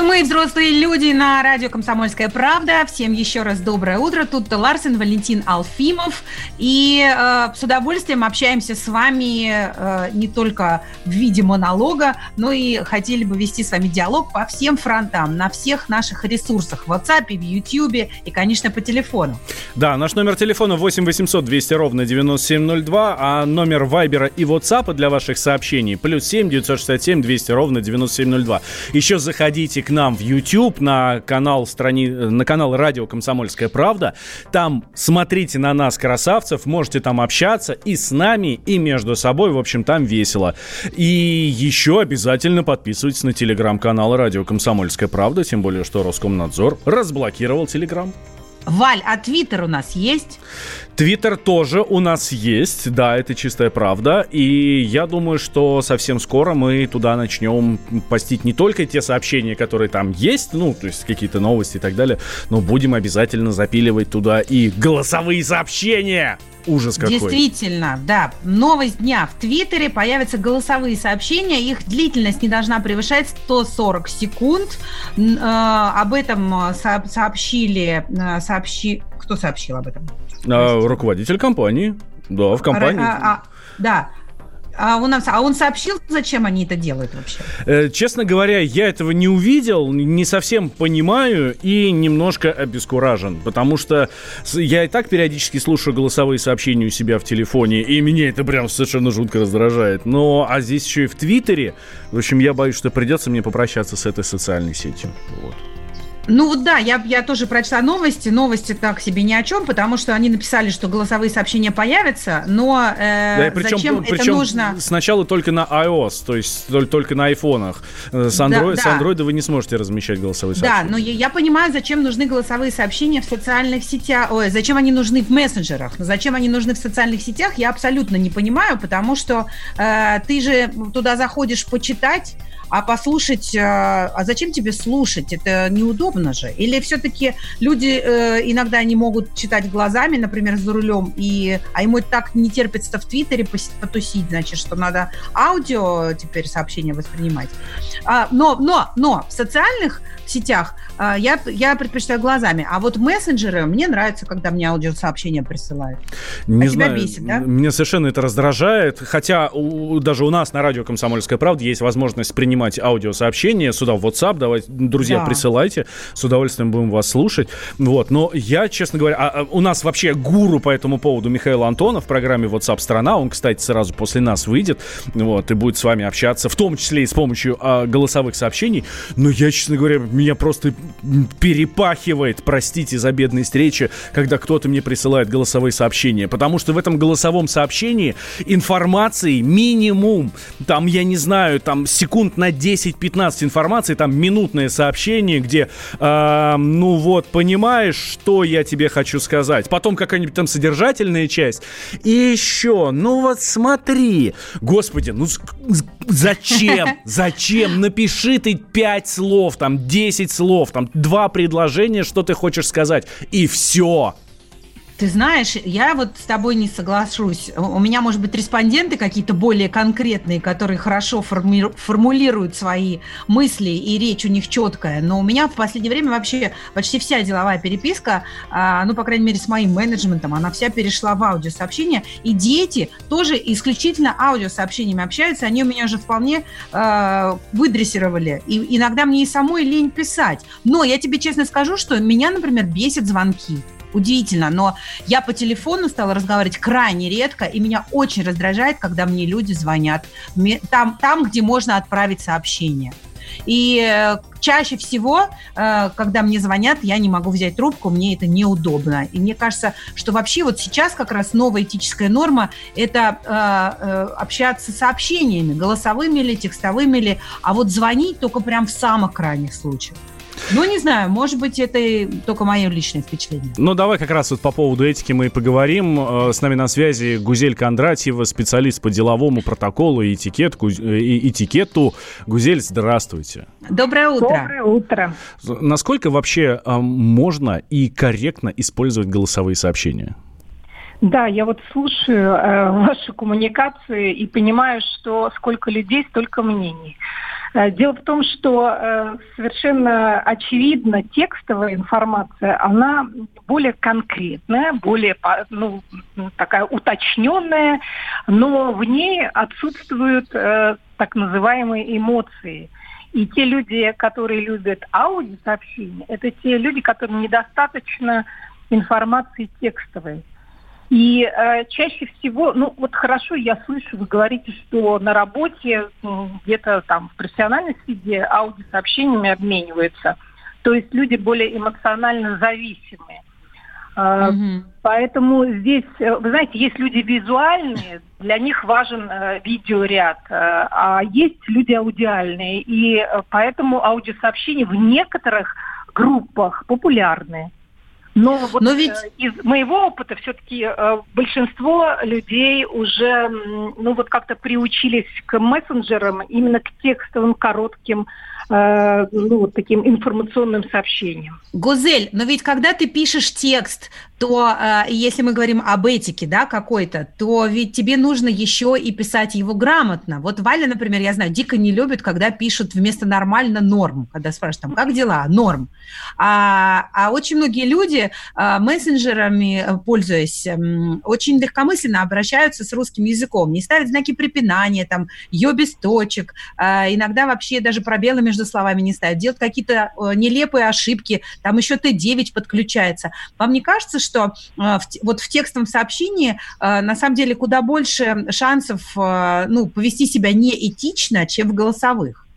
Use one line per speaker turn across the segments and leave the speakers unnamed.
Мы взрослые люди на радио «Комсомольская правда». Всем еще раз доброе утро. Тут Ларсен, Валентин Алфимов. И э, с удовольствием общаемся с вами э, не только в виде монолога, но и хотели бы вести с вами диалог по всем фронтам, на всех наших ресурсах. В WhatsApp, в YouTube и, конечно, по телефону.
Да, наш номер телефона 8 800 200 ровно 9702, а номер Вайбера и WhatsApp для ваших сообщений плюс 7 967 200 ровно 9702. Еще заходите к нам в YouTube, на канал, страни... на канал Радио «Комсомольская правда». Там смотрите на нас, красавцев, можете там общаться и с нами, и между собой. В общем, там весело. И еще обязательно подписывайтесь на телеграм-канал Радио «Комсомольская правда», тем более, что Роскомнадзор разблокировал телеграм.
Валь, а Твиттер у нас есть?
Твиттер тоже у нас есть, да, это чистая правда. И я думаю, что совсем скоро мы туда начнем постить не только те сообщения, которые там есть, ну, то есть какие-то новости и так далее, но будем обязательно запиливать туда и голосовые сообщения. Ужас какой.
Действительно, да. Новость дня. В Твиттере появятся голосовые сообщения. Их длительность не должна превышать 140 секунд. Э, об этом сообщили... Э, сообщи... Кто сообщил об этом?
А, руководитель компании. Да, в компании. А, а,
да. А он, а он сообщил, зачем они это делают вообще?
Э, честно говоря, я этого не увидел, не совсем понимаю и немножко обескуражен, потому что я и так периодически слушаю голосовые сообщения у себя в телефоне, и меня это прям совершенно жутко раздражает. Но, а здесь еще и в Твиттере, в общем, я боюсь, что придется мне попрощаться с этой социальной сетью. Вот.
Ну вот да, я, я тоже прочла новости. Новости так себе ни о чем, потому что они написали, что голосовые сообщения появятся, но э, да, причем, зачем причем это нужно?
Сначала только на iOS, то есть только на айфонах. Э, с, Android, да, да. с Android вы не сможете размещать голосовые сообщения.
Да, но я, я понимаю, зачем нужны голосовые сообщения в социальных сетях, ой, зачем они нужны в мессенджерах, зачем они нужны в социальных сетях, я абсолютно не понимаю, потому что э, ты же туда заходишь почитать, а послушать, э, а зачем тебе слушать? Это неудобно же. Или все-таки люди э, иногда не могут читать глазами, например, за рулем, и, а ему так не терпится в Твиттере потусить, значит, что надо аудио теперь сообщения воспринимать. А, но, но, но в социальных сетях а, я, я предпочитаю глазами. А вот мессенджеры, мне нравится, когда мне аудиосообщения присылают.
Не а знаю, тебя бесит, да? Меня совершенно это раздражает. Хотя у, даже у нас на радио «Комсомольская правда» есть возможность принимать аудиосообщения сюда в WhatsApp. Давайте, друзья, да. присылайте. С удовольствием будем вас слушать. Вот. Но я, честно говоря, а, а у нас вообще гуру по этому поводу Михаил Антонов в программе WhatsApp страна. Он, кстати, сразу после нас выйдет. Вот, и будет с вами общаться, в том числе и с помощью а, голосовых сообщений. Но я, честно говоря, меня просто перепахивает, простите за бедность речи, когда кто-то мне присылает голосовые сообщения. Потому что в этом голосовом сообщении информации минимум. Там, я не знаю, там секунд на 10-15 информации, там минутное сообщение, где, э, ну вот, понимаешь, что я тебе хочу сказать. Потом какая-нибудь там содержательная часть. И еще, ну вот смотри. Господи, ну зачем? Зачем? Напиши ты 5 слов, там 10 слов, там два предложения, что ты хочешь сказать, и все.
Ты знаешь, я вот с тобой не соглашусь. У меня, может быть, респонденты какие-то более конкретные, которые хорошо форми- формулируют свои мысли, и речь у них четкая. Но у меня в последнее время вообще почти вся деловая переписка, а, ну, по крайней мере, с моим менеджментом, она вся перешла в аудиосообщения. И дети тоже исключительно аудиосообщениями общаются. Они у меня уже вполне э, выдрессировали. И иногда мне и самой лень писать. Но я тебе честно скажу, что меня, например, бесит звонки удивительно, но я по телефону стала разговаривать крайне редко, и меня очень раздражает, когда мне люди звонят там, там где можно отправить сообщение. И э, чаще всего, э, когда мне звонят, я не могу взять трубку, мне это неудобно. И мне кажется, что вообще вот сейчас как раз новая этическая норма – это э, общаться сообщениями, голосовыми или текстовыми ли, а вот звонить только прям в самых крайних случаях. Ну, не знаю, может быть, это только мое личное впечатление.
Ну, давай как раз вот по поводу этики мы и поговорим. Э, с нами на связи Гузель Кондратьева, специалист по деловому протоколу и этикетку, э, и этикету. Гузель, здравствуйте.
Доброе утро.
Доброе утро.
Насколько вообще а, можно и корректно использовать голосовые сообщения?
Да, я вот слушаю э, ваши коммуникации и понимаю, что сколько людей, столько мнений. Э, дело в том, что э, совершенно очевидно текстовая информация, она более конкретная, более ну, такая уточненная, но в ней отсутствуют э, так называемые эмоции. И те люди, которые любят аудиосообщения, это те люди, которым недостаточно информации текстовой. И э, чаще всего, ну вот хорошо, я слышу, вы говорите, что на работе где-то там в профессиональной среде аудиосообщениями обмениваются. То есть люди более эмоционально зависимые. Угу. Поэтому здесь, э, вы знаете, есть люди визуальные, для них важен э, видеоряд, э, а есть люди аудиальные. И э, поэтому аудиосообщения в некоторых группах популярны. Но, вот, Но ведь... Э, из моего опыта все-таки э, большинство людей уже ну, вот как-то приучились к мессенджерам, именно к текстовым коротким Э, ну, вот таким информационным сообщением.
Гузель, но ведь когда ты пишешь текст, то э, если мы говорим об этике, да, какой-то, то ведь тебе нужно еще и писать его грамотно. Вот Валя, например, я знаю, дико не любит, когда пишут вместо нормально норм, когда спрашивают, там, как дела? Норм. А, а очень многие люди э, мессенджерами, пользуясь, очень легкомысленно обращаются с русским языком, не ставят знаки препинания, там, ее без точек, иногда вообще даже пробелы между словами не ставят, делают какие-то э, нелепые ошибки, там еще Т9 подключается. Вам не кажется, что э, вот в текстовом сообщении э, на самом деле куда больше шансов ну, повести себя неэтично, чем в голосовых?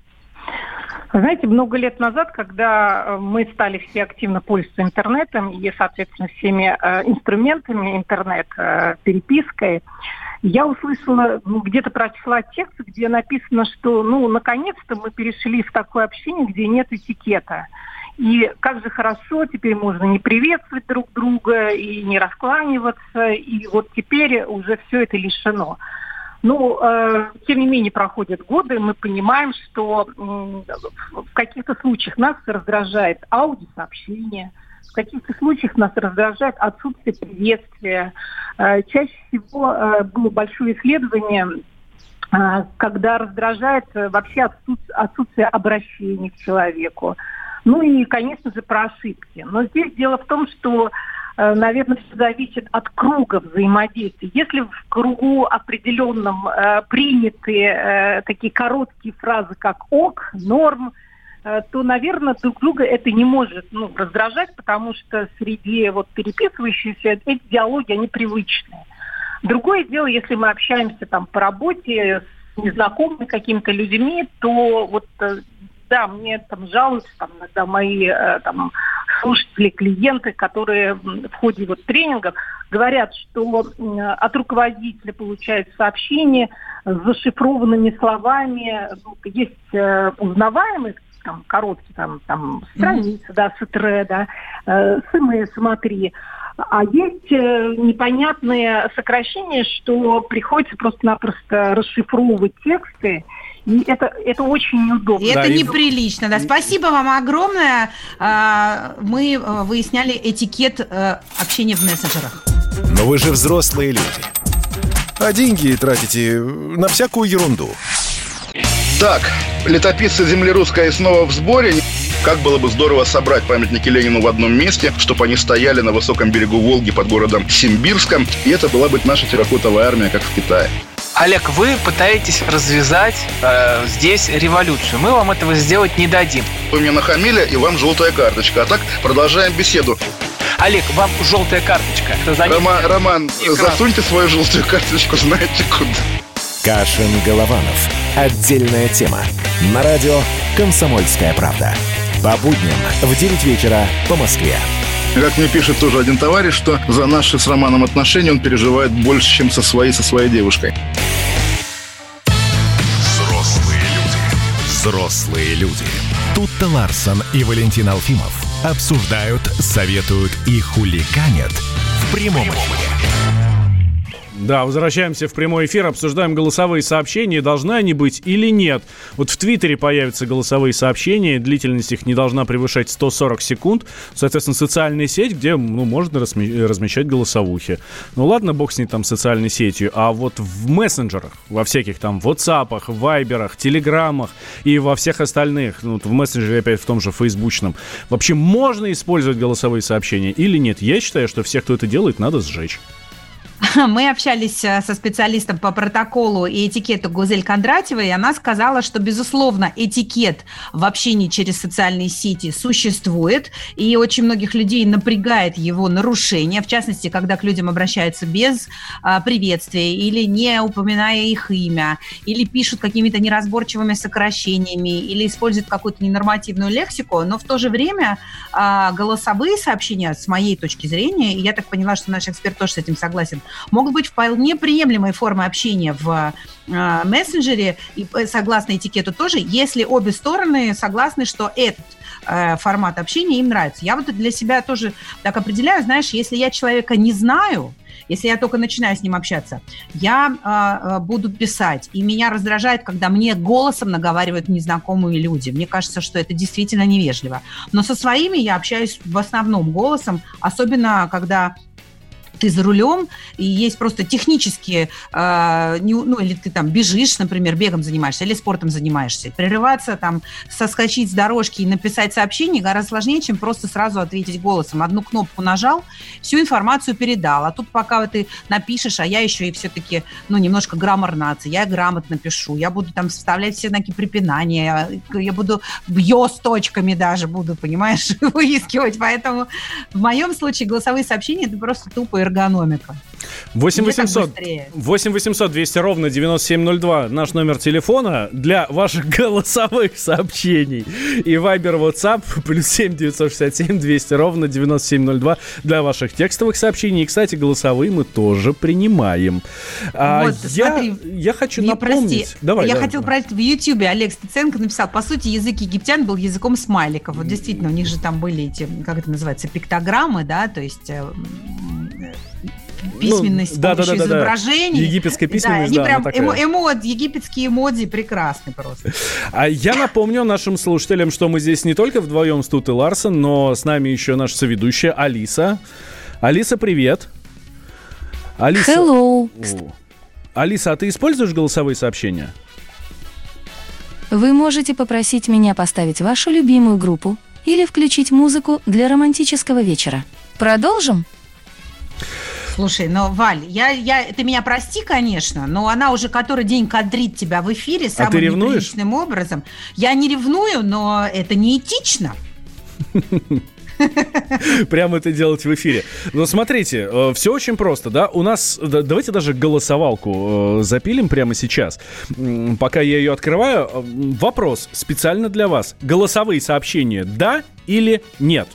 Знаете, много лет назад, когда мы стали все активно пользоваться интернетом и, соответственно, всеми э, инструментами интернет, э, перепиской, я услышала, ну, где-то прочла текст, где написано, что, ну, наконец-то мы перешли в такое общение, где нет этикета. И как же хорошо, теперь можно не приветствовать друг друга и не раскланиваться, и вот теперь уже все это лишено. Ну, э, тем не менее, проходят годы, мы понимаем, что э, в каких-то случаях нас раздражает аудиосообщение, в каких-то случаях нас раздражает отсутствие приветствия. Э, чаще всего э, было большое исследование, э, когда раздражает вообще отсутствие обращения к человеку. Ну и, конечно же, про ошибки. Но здесь дело в том, что наверное, все зависит от круга взаимодействия. Если в кругу определенном э, приняты э, такие короткие фразы, как ок, норм, Э, то, наверное, друг друга это не может ну, раздражать, потому что среди вот переписывающихся эти диалоги, они привычные. Другое дело, если мы общаемся там по работе с незнакомыми какими-то людьми, то вот э, да, мне там жалуются там иногда мои э, там слушатели, клиенты, которые в ходе вот тренингов говорят, что от руководителя получают сообщение с зашифрованными словами, ну, есть узнаваемость там, короткие там, там страницы, mm-hmm. да, с да, э, СМС, смотри. А есть э, непонятные сокращения, что приходится просто-напросто расшифровывать тексты, и это, это очень неудобно. И
да, это неприлично. Да. Спасибо вам огромное. А, мы э, выясняли этикет э, общения в мессенджерах.
Но вы же взрослые люди. А деньги тратите на всякую ерунду.
Так, летописцы земли русской снова в сборе. Как было бы здорово собрать памятники Ленину в одном месте, чтобы они стояли на высоком берегу Волги под городом Симбирском, и это была бы наша терракотовая армия, как в Китае.
Олег, вы пытаетесь развязать э, здесь революцию. Мы вам этого сделать не дадим.
Вы мне нахамили, и вам желтая карточка. А так продолжаем беседу.
Олег, вам желтая карточка.
Роман, Роман засуньте свою желтую карточку, знаете куда.
Кашин-Голованов. Отдельная тема. На радио «Комсомольская правда». По будням в 9 вечера по Москве.
Как мне пишет тоже один товарищ, что за наши с Романом отношения он переживает больше, чем со своей, со своей девушкой.
Взрослые люди. Взрослые люди. Тут-то Ларсон и Валентин Алфимов обсуждают, советуют и хуликанят в прямом эфире.
Да, возвращаемся в прямой эфир, обсуждаем голосовые сообщения, должны они быть или нет. Вот в Твиттере появятся голосовые сообщения, длительность их не должна превышать 140 секунд. Соответственно, социальная сеть, где ну, можно размещать голосовухи. Ну ладно, бог с ней там социальной сетью, а вот в мессенджерах, во всяких там WhatsApp, Вайберах, Телеграмах и во всех остальных, ну, в мессенджере опять в том же фейсбучном, вообще можно использовать голосовые сообщения или нет? Я считаю, что всех, кто это делает, надо сжечь.
Мы общались э, со специалистом по протоколу и этикету Гузель Кондратьевой, и она сказала, что, безусловно, этикет в общении через социальные сети существует, и очень многих людей напрягает его нарушение, в частности, когда к людям обращаются без а, приветствия или не упоминая их имя, или пишут какими-то неразборчивыми сокращениями, или используют какую-то ненормативную лексику, но в то же время а, голосовые сообщения, с моей точки зрения, и я так поняла, что наш эксперт тоже с этим согласен, могут быть вполне приемлемой формы общения в э, мессенджере, и э, согласно этикету тоже, если обе стороны согласны, что этот э, формат общения им нравится. Я вот для себя тоже так определяю, знаешь, если я человека не знаю, если я только начинаю с ним общаться, я э, буду писать. И меня раздражает, когда мне голосом наговаривают незнакомые люди. Мне кажется, что это действительно невежливо. Но со своими я общаюсь в основном голосом, особенно когда ты за рулем, и есть просто технические, э, не, ну, или ты там бежишь, например, бегом занимаешься, или спортом занимаешься. Прерываться, там, соскочить с дорожки и написать сообщение гораздо сложнее, чем просто сразу ответить голосом. Одну кнопку нажал, всю информацию передал. А тут пока ты напишешь, а я еще и все-таки, ну, немножко граммар нации, я грамотно пишу, я буду там вставлять все знаки препинания, я буду бьё с точками даже буду, понимаешь, выискивать. Поэтому в моем случае голосовые сообщения это просто тупо эргономика.
8 800, 8 800 200 ровно 9702 наш номер телефона для ваших голосовых сообщений. И Viber WhatsApp плюс 7 967 200 ровно 9702 для ваших текстовых сообщений. И, кстати, голосовые мы тоже принимаем.
А вот, я, смотри,
я хочу напомнить... Прости,
давай, я давай, хотел про это в Ютьюбе. Олег Стеценко написал, по сути, язык египтян был языком смайликов. Вот действительно, у них же там были эти, как это называется, пиктограммы, да, то есть э, письменность ну, да, с помощью да, да, изображений.
Да. Египетская письменность, да,
они да, прям эмо, эмо, египетские эмодзи прекрасны просто.
А я напомню нашим слушателям, что мы здесь не только вдвоем с Тут и Ларсон, но с нами еще наша соведущая Алиса. Алиса, привет.
Алиса. Hello.
Алиса, а ты используешь голосовые сообщения?
Вы можете попросить меня поставить вашу любимую группу или включить музыку для романтического вечера. Продолжим?
Слушай, но, Валь, я, я, ты меня прости, конечно, но она уже который день кадрит тебя в эфире самым а ты неприличным образом. Я не ревную, но это неэтично.
Прямо это делать в эфире. Но смотрите, э, все очень просто, да? У нас, давайте даже голосовалку э, запилим прямо сейчас. Пока я ее открываю, э, вопрос специально для вас. Голосовые сообщения да или нет?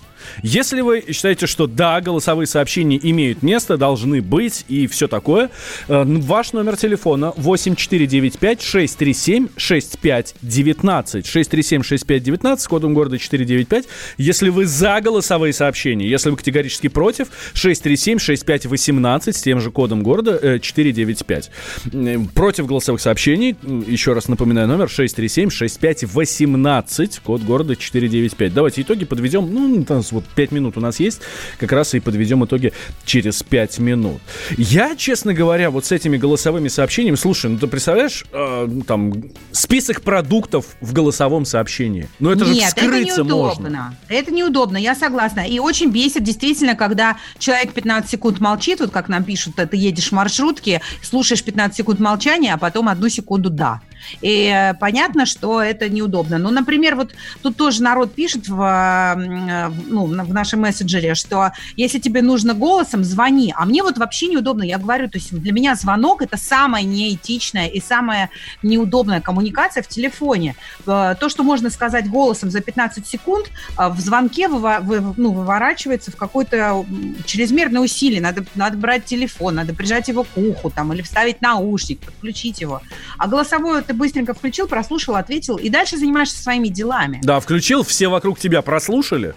Если вы считаете, что да, голосовые сообщения имеют место, должны быть и все такое, э, ваш номер телефона 8495 637 6519 637 6519 с кодом города 495. Если вы за голосовые сообщения, если вы категорически против, 637 6518 с тем же кодом города 495. Э, против голосовых сообщений, еще раз напоминаю номер 637 6518 код города 495. Давайте итоги подведем. Ну, там вот 5 минут у нас есть, как раз и подведем итоги через 5 минут. Я, честно говоря, вот с этими голосовыми сообщениями, слушай, ну ты представляешь, э, там, список продуктов в голосовом сообщении? Ну это Нет, же вскрыться это неудобно. можно.
Это неудобно, я согласна. И очень бесит действительно, когда человек 15 секунд молчит, вот как нам пишут, ты едешь в маршрутке, слушаешь 15 секунд молчания, а потом одну секунду «да». И э, понятно, что это неудобно. Ну, например, вот тут тоже народ пишет в, э, ну, в нашем мессенджере, что если тебе нужно голосом, звони. А мне вот вообще неудобно. Я говорю, то есть для меня звонок – это самая неэтичная и самая неудобная коммуникация в телефоне. Э, то, что можно сказать голосом за 15 секунд, в звонке ну, выворачивается в какое-то чрезмерное усилие. Надо, надо брать телефон, надо прижать его к уху там, или вставить наушник, подключить его. А голосовое ты быстренько включил, прослушал, ответил, и дальше занимаешься своими делами.
Да, включил, все вокруг тебя прослушали,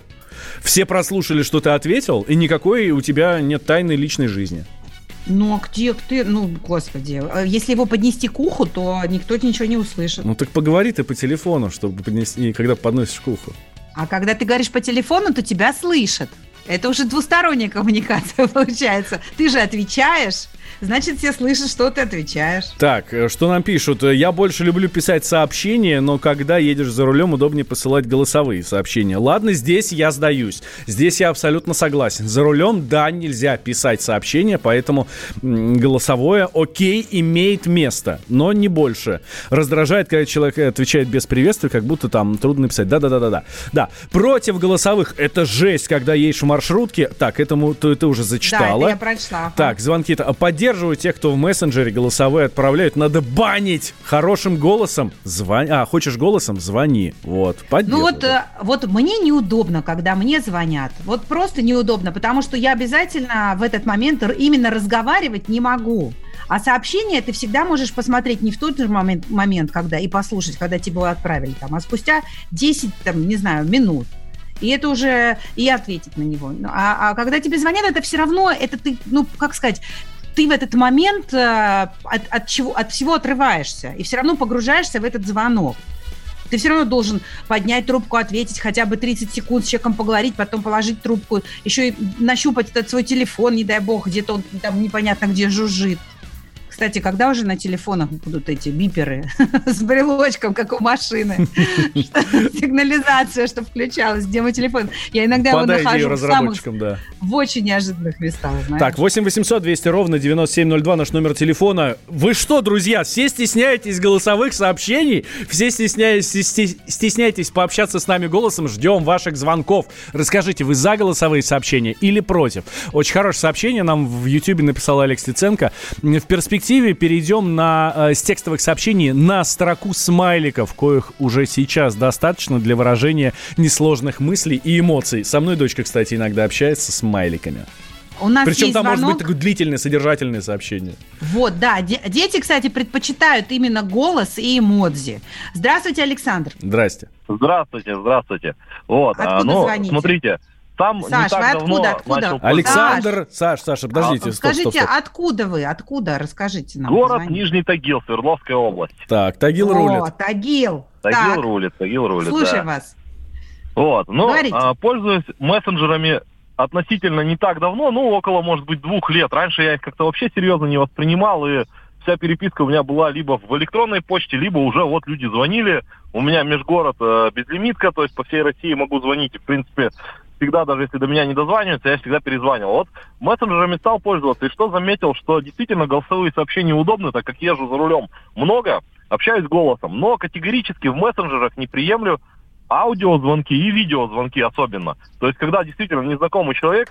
все прослушали, что ты ответил, и никакой у тебя нет тайной личной жизни.
Ну, а где ты? Ну, господи. А если его поднести к уху, то никто ничего не услышит.
Ну, так поговори ты по телефону, чтобы поднести, когда подносишь к уху.
А когда ты говоришь по телефону, то тебя слышат. Это уже двусторонняя коммуникация получается. Ты же отвечаешь, значит, все слышат, что ты отвечаешь.
Так, э, что нам пишут? Я больше люблю писать сообщения, но когда едешь за рулем, удобнее посылать голосовые сообщения. Ладно, здесь я сдаюсь. Здесь я абсолютно согласен. За рулем, да, нельзя писать сообщения, поэтому голосовое, окей, имеет место, но не больше. Раздражает, когда человек отвечает без приветствия, как будто там трудно написать. Да-да-да-да-да. Да, против голосовых это жесть, когда едешь в маршрутке. Так, этому ты, ты уже зачитала. Да,
я прочла.
Так, звонки-то. Поддерживаю тех, кто в мессенджере голосовые отправляют. Надо банить хорошим голосом. Звони. А, хочешь голосом? Звони. Вот,
Ну вот, э, вот мне неудобно, когда мне звонят. Вот просто неудобно, потому что я обязательно в этот момент именно разговаривать не могу. А сообщение ты всегда можешь посмотреть не в тот же момент, момент когда и послушать, когда тебе его отправили, там, а спустя 10, там, не знаю, минут. И это уже и ответить на него. А, а когда тебе звонят, это все равно, это ты, ну, как сказать, ты в этот момент э, от, от, чего, от всего отрываешься и все равно погружаешься в этот звонок. Ты все равно должен поднять трубку, ответить хотя бы 30 секунд с человеком поговорить, потом положить трубку, еще и нащупать этот свой телефон, не дай бог, где-то он там непонятно где жужжит. Кстати, когда уже на телефонах будут эти биперы с брелочком, как у машины? Сигнализация, что включалась, где мой телефон. Я иногда его нахожу в самых, в очень неожиданных местах.
Так, 8 800 200 ровно 9702 наш номер телефона. Вы что, друзья, все стесняетесь голосовых сообщений? Все стесняетесь, стесняетесь пообщаться с нами голосом? Ждем ваших звонков. Расскажите, вы за голосовые сообщения или против? Очень хорошее сообщение нам в YouTube написал Алекс Лиценко. В перспективе перспективе перейдем на, э, с текстовых сообщений на строку смайликов, коих уже сейчас достаточно для выражения несложных мыслей и эмоций. Со мной дочка, кстати, иногда общается с смайликами. У нас Причем там звонок. может быть такое длительное, содержательное сообщение.
Вот, да. Дети, кстати, предпочитают именно голос и эмодзи. Здравствуйте, Александр.
Здрасте.
Здравствуйте, здравствуйте. Вот,
Откуда а, ну, звоните?
смотрите, там
Саш, вы откуда? откуда? Начал...
Александр, Саш, Саша, подождите,
а, стоп, Скажите, стоп, стоп. откуда вы? Откуда? Расскажите нам.
Город позвоните. Нижний Тагил, Свердловская область.
Так, Тагил О, рулит.
Тагил.
Тагил так. рулит, Тагил рулит,
Слушай да. вас.
Вот, ну, а, пользуюсь мессенджерами относительно не так давно, ну, около, может быть, двух лет. Раньше я их как-то вообще серьезно не воспринимал, и вся переписка у меня была либо в электронной почте, либо уже вот люди звонили. У меня межгород э, безлимитка, то есть по всей России могу звонить. И, в принципе, всегда, даже если до меня не дозваниваются, я всегда перезванивал. Вот мессенджерами стал пользоваться, и что заметил, что действительно голосовые сообщения удобны, так как езжу за рулем много, общаюсь голосом, но категорически в мессенджерах не приемлю аудиозвонки и видеозвонки особенно. То есть, когда действительно незнакомый человек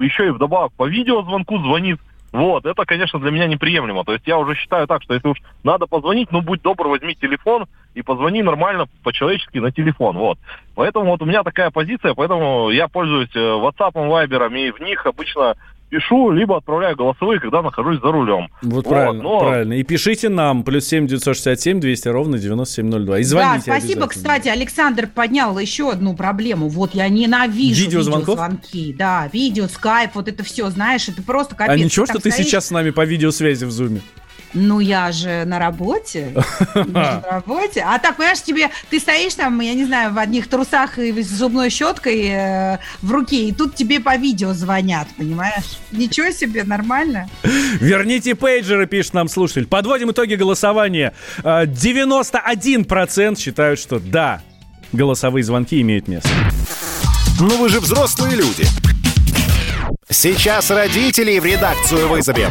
еще и вдобавок по видеозвонку звонит, вот, это, конечно, для меня неприемлемо. То есть я уже считаю так, что если уж надо позвонить, ну, будь добр, возьми телефон и позвони нормально, по-человечески на телефон, вот. Поэтому вот у меня такая позиция, поэтому я пользуюсь э, WhatsApp, Viber, и в них обычно пишу, либо отправляю голосовые, когда нахожусь за рулем.
Вот, вот правильно, но... правильно. И пишите нам, плюс семь девятьсот шестьдесят семь двести ровно девяносто семь ноль два. И звоните
Да, спасибо, кстати, Александр поднял еще одну проблему. Вот я ненавижу
Видеозвонков?
видеозвонки. Да, видео, скайп, вот это все, знаешь, это просто капец.
А ничего, что ты стоишь... сейчас с нами по видеосвязи в зуме?
Ну, я же на работе. на работе. А так, понимаешь, тебе, ты стоишь там, я не знаю, в одних трусах и с зубной щеткой э, в руке, и тут тебе по видео звонят, понимаешь? Ничего себе, нормально.
Верните пейджеры, пишет нам слушатель. Подводим итоги голосования. 91% э, считают, что да, голосовые звонки имеют место.
Ну вы же взрослые люди. Сейчас родителей в редакцию вызовем.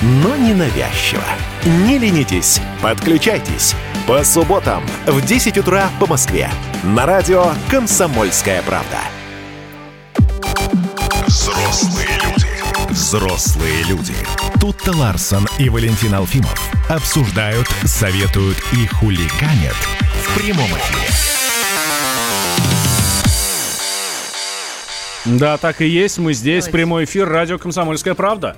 но не навязчиво. Не ленитесь, подключайтесь. По субботам в 10 утра по Москве. На радио «Комсомольская правда». Взрослые люди. Взрослые люди. Тут-то Ларсон и Валентин Алфимов обсуждают, советуют и хулиганят в прямом эфире.
Да, так и есть. Мы здесь. Прямой эфир. Радио «Комсомольская правда».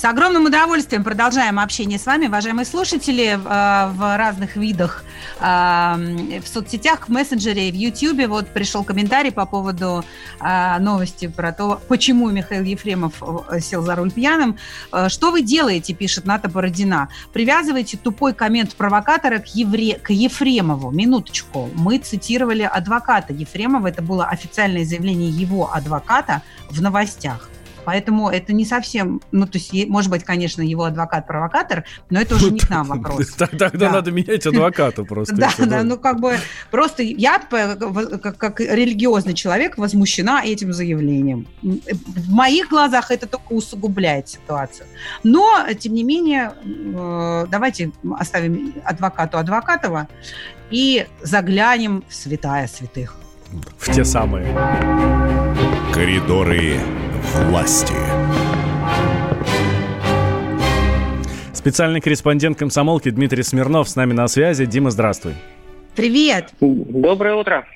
С огромным удовольствием продолжаем общение с вами, уважаемые слушатели, в разных видах, в соцсетях, в мессенджере, в Ютьюбе. Вот пришел комментарий по поводу а, новости про то, почему Михаил Ефремов э, сел за руль пьяным. Э, что вы делаете, пишет Ната Бородина. Привязываете тупой коммент провокатора к, Евре... к Ефремову. Минуточку. Мы цитировали адвоката Ефремова. Это было официальное заявление его адвоката в новостях. Поэтому это не совсем, ну, то есть, может быть, конечно, его адвокат-провокатор, но это уже не к нам вопрос.
Тогда надо менять адвоката просто.
Да, да, ну, как бы, просто я, как религиозный человек, возмущена этим заявлением. В моих глазах это только усугубляет ситуацию. Но, тем не менее, э, давайте оставим адвокату Адвокатова и заглянем в святая святых.
В те самые.
Коридоры власти.
Специальный корреспондент комсомолки Дмитрий Смирнов с нами на связи. Дима, здравствуй.
Привет.
Доброе утро.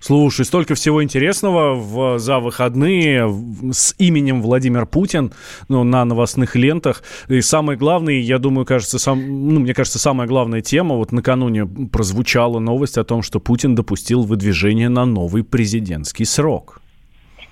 Слушай, столько всего интересного в, за выходные с именем Владимир Путин ну, на новостных лентах. И самое главное, я думаю, кажется, сам, ну, мне кажется, самая главная тема, вот накануне прозвучала новость о том, что Путин допустил выдвижение на новый президентский срок.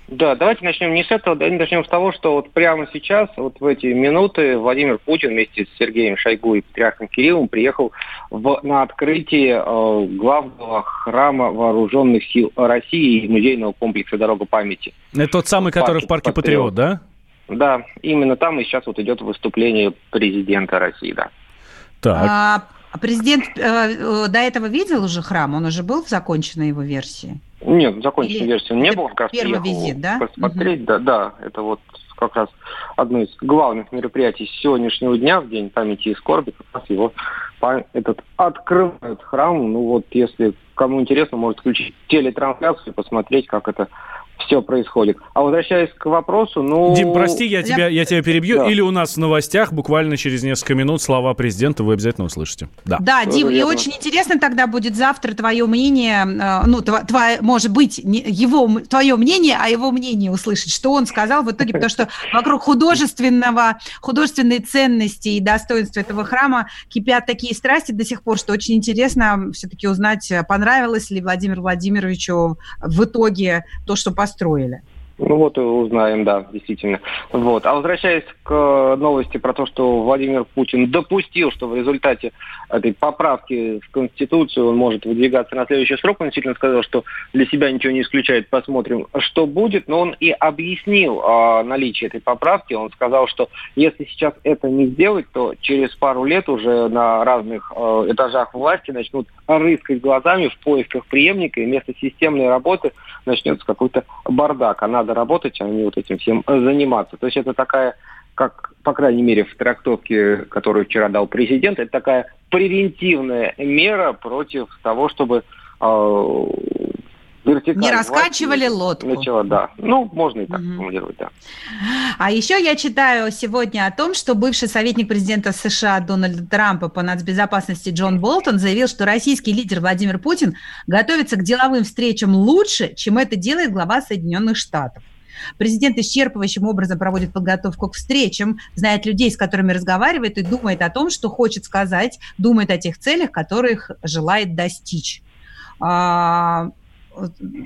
Да, давайте начнем не с этого, давайте начнем с того, что вот прямо сейчас, вот в эти минуты, Владимир Путин вместе с Сергеем Шойгу и Патриархом Кириллом приехал в, на открытие э, главного храма вооруженных сил России и музейного комплекса «Дорога памяти».
Это тот самый, который в парке Патриот, да?
Да, именно там и сейчас вот идет выступление президента России, да.
Так. А, а президент э, э, до этого видел уже храм? Он уже был в законченной его версии?
Нет, законченной Или версии не было. Как раз
первый визит, да?
Посмотреть, угу. да, да, это вот как раз одно из главных мероприятий сегодняшнего дня, в День памяти и скорби, как раз его этот открывают храм. Ну вот, если кому интересно, может включить телетрансляцию и посмотреть, как это все происходит. А возвращаясь к вопросу, ну...
Дим, прости, я, тебя, я тебя перебью. Да. Или у нас в новостях буквально через несколько минут слова президента вы обязательно услышите.
Да, да Дим, и очень интересно тогда будет завтра твое мнение, э, ну, твое, может быть, его, твое мнение, а его мнение услышать, что он сказал в итоге, потому что вокруг художественного, художественной ценности и достоинства этого храма кипят такие страсти до сих пор, что очень интересно все-таки узнать, понравилось ли Владимиру Владимировичу в итоге то, что построили.
Ну вот и узнаем, да, действительно. Вот. А возвращаясь к новости про то, что Владимир Путин допустил, что в результате этой поправки в Конституцию он может выдвигаться на следующий срок, он действительно сказал, что для себя ничего не исключает, посмотрим, что будет. Но он и объяснил э, наличие этой поправки. Он сказал, что если сейчас это не сделать, то через пару лет уже на разных э, этажах власти начнут рыскать глазами в поисках преемника, и вместо системной работы начнется какой-то бардак. Она надо работать, а не вот этим всем заниматься. То есть это такая, как, по крайней мере, в трактовке, которую вчера дал президент, это такая превентивная мера против того, чтобы э,
не раскачивали лодку.
Начала, да. Ну, можно и так угу. формулировать, да.
А еще я читаю сегодня о том, что бывший советник президента США Дональда Трампа по нацбезопасности Джон Болтон заявил, что российский лидер Владимир Путин готовится к деловым встречам лучше, чем это делает глава Соединенных Штатов. Президент исчерпывающим образом проводит подготовку к встречам, знает людей, с которыми разговаривает и думает о том, что хочет сказать, думает о тех целях, которых желает достичь.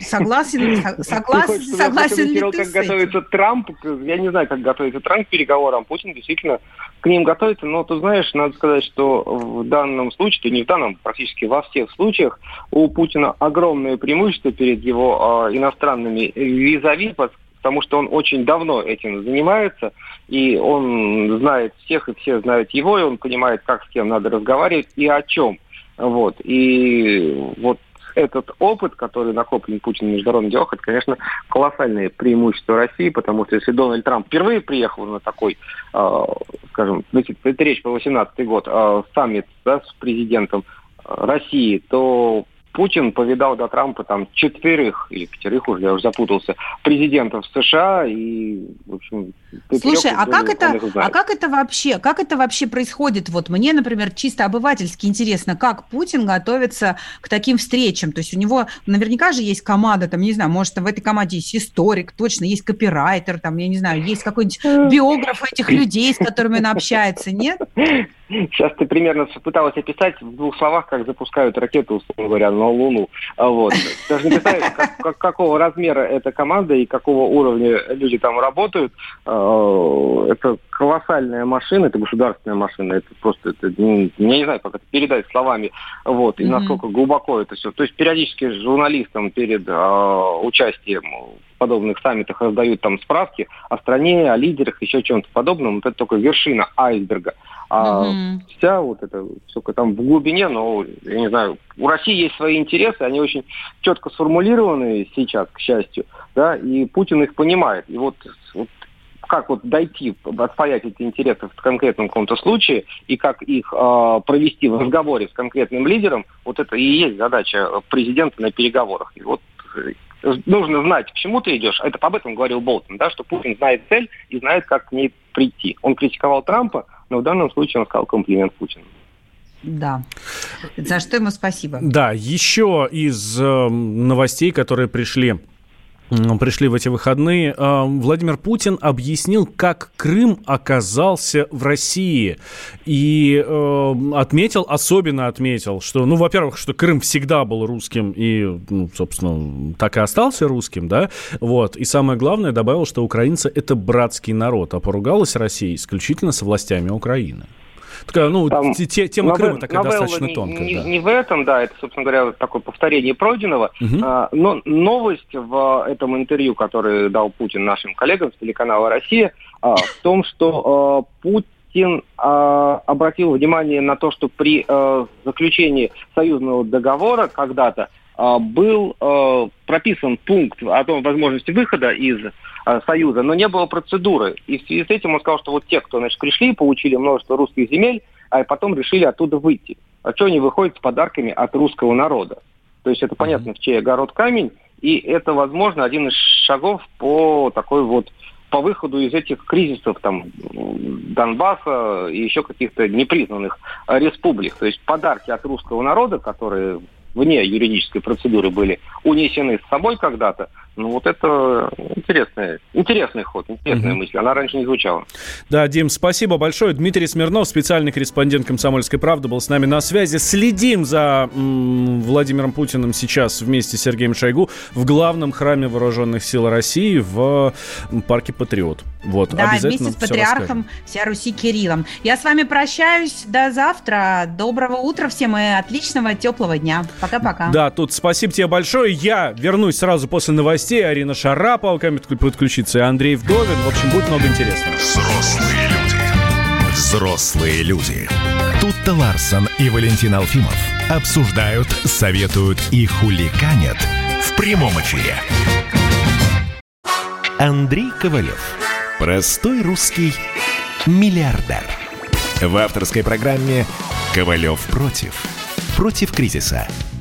Согласен, согласен, согласен ли ты
как готовится Трамп, я не знаю, как готовится Трамп к переговорам, Путин действительно к ним готовится, но ты знаешь, надо сказать, что в данном случае, то не в данном, практически во всех случаях, у Путина огромное преимущество перед его э, иностранными визави, потому что он очень давно этим занимается, и он знает всех, и все знают его, и он понимает, как с кем надо разговаривать и о чем. Вот. И вот этот опыт, который накоплен Путиным в международных делах, это, конечно, колоссальное преимущество России, потому что если Дональд Трамп впервые приехал на такой, э, скажем, это речь по 18 год, э, саммит да, с президентом России, то Путин повидал до Трампа там четверых или пятерых уже, я уже запутался, президентов США и, в общем...
Слушай, а как это, а как это вообще, как это вообще происходит? Вот мне, например, чисто обывательски интересно, как Путин готовится к таким встречам. То есть у него наверняка же есть команда, там, не знаю, может, в этой команде есть историк, точно, есть копирайтер, там, я не знаю, есть какой-нибудь биограф этих людей, с которыми он общается, нет?
Сейчас ты примерно пыталась описать в двух словах, как запускают ракету, условно говоря, на Луну. А вот. Даже не представляешь, как, как, какого размера эта команда и какого уровня люди там работают. А, это колоссальная машина, это государственная машина. Это просто, это, я не знаю, как это передать словами. Вот. И mm-hmm. насколько глубоко это все. То есть периодически журналистам перед э, участием подобных саммитах раздают там справки о стране, о лидерах, еще чем-то подобном. Вот это только вершина айсберга. А угу. вся вот это, только там в глубине, но, я не знаю, у России есть свои интересы, они очень четко сформулированы сейчас, к счастью, да, и Путин их понимает. И вот, вот как вот дойти, отстоять эти интересы в конкретном каком-то случае и как их э, провести в разговоре с конкретным лидером, вот это и есть задача президента на переговорах. И вот нужно знать, к чему ты идешь. Это об этом говорил Болтон, да, что Путин знает цель и знает, как к ней прийти. Он критиковал Трампа, но в данном случае он сказал комплимент Путину.
Да. За что ему спасибо.
Да, еще из э, новостей, которые пришли пришли в эти выходные, а, Владимир Путин объяснил, как Крым оказался в России. И э, отметил, особенно отметил, что, ну, во-первых, что Крым всегда был русским и, ну, собственно, так и остался русским, да, вот. И самое главное, добавил, что украинцы – это братский народ, а поругалась Россия исключительно со властями Украины. Такая, ну, Там, те, тема Крыма такая достаточно
не,
тонкая.
Не, да. не в этом, да, это, собственно говоря, такое повторение пройденного. Угу. А, но новость в этом интервью, которое дал Путин нашим коллегам с телеканала «Россия», а, в том, что а, Путин а, обратил внимание на то, что при а, заключении союзного договора когда-то а, был а, прописан пункт о том возможности выхода из а, Союза, но не было процедуры. И в связи с этим он сказал, что вот те, кто значит, пришли, получили множество русских земель, а потом решили оттуда выйти. А что они выходят с подарками от русского народа? То есть это понятно, в чей огород камень, и это, возможно, один из шагов по такой вот по выходу из этих кризисов там Донбасса и еще каких-то непризнанных республик. То есть подарки от русского народа, которые вне юридической процедуры были унесены с собой когда-то, ну вот это интересный, интересный ход, интересная угу. мысль. Она раньше не звучала.
Да, Дим, спасибо большое. Дмитрий Смирнов, специальный корреспондент «Комсомольской правды», был с нами на связи. Следим за м, Владимиром Путиным сейчас вместе с Сергеем Шойгу в главном храме вооруженных сил России в парке «Патриот». Вот,
да, вместе с патриархом вся Руси Кириллом. Я с вами прощаюсь до завтра. Доброго утра всем и отличного теплого дня. Пока-пока.
Да, тут спасибо тебе большое. Я вернусь сразу после новостей. Арина Шарапова подключится и Андрей Вдовин. В общем, будет много интересного.
Взрослые люди. Взрослые люди. Тут-то Ларсон и Валентин Алфимов обсуждают, советуют и хуликанят в прямом эфире. Андрей Ковалев. Простой русский миллиардер. В авторской программе «Ковалев против». Против кризиса,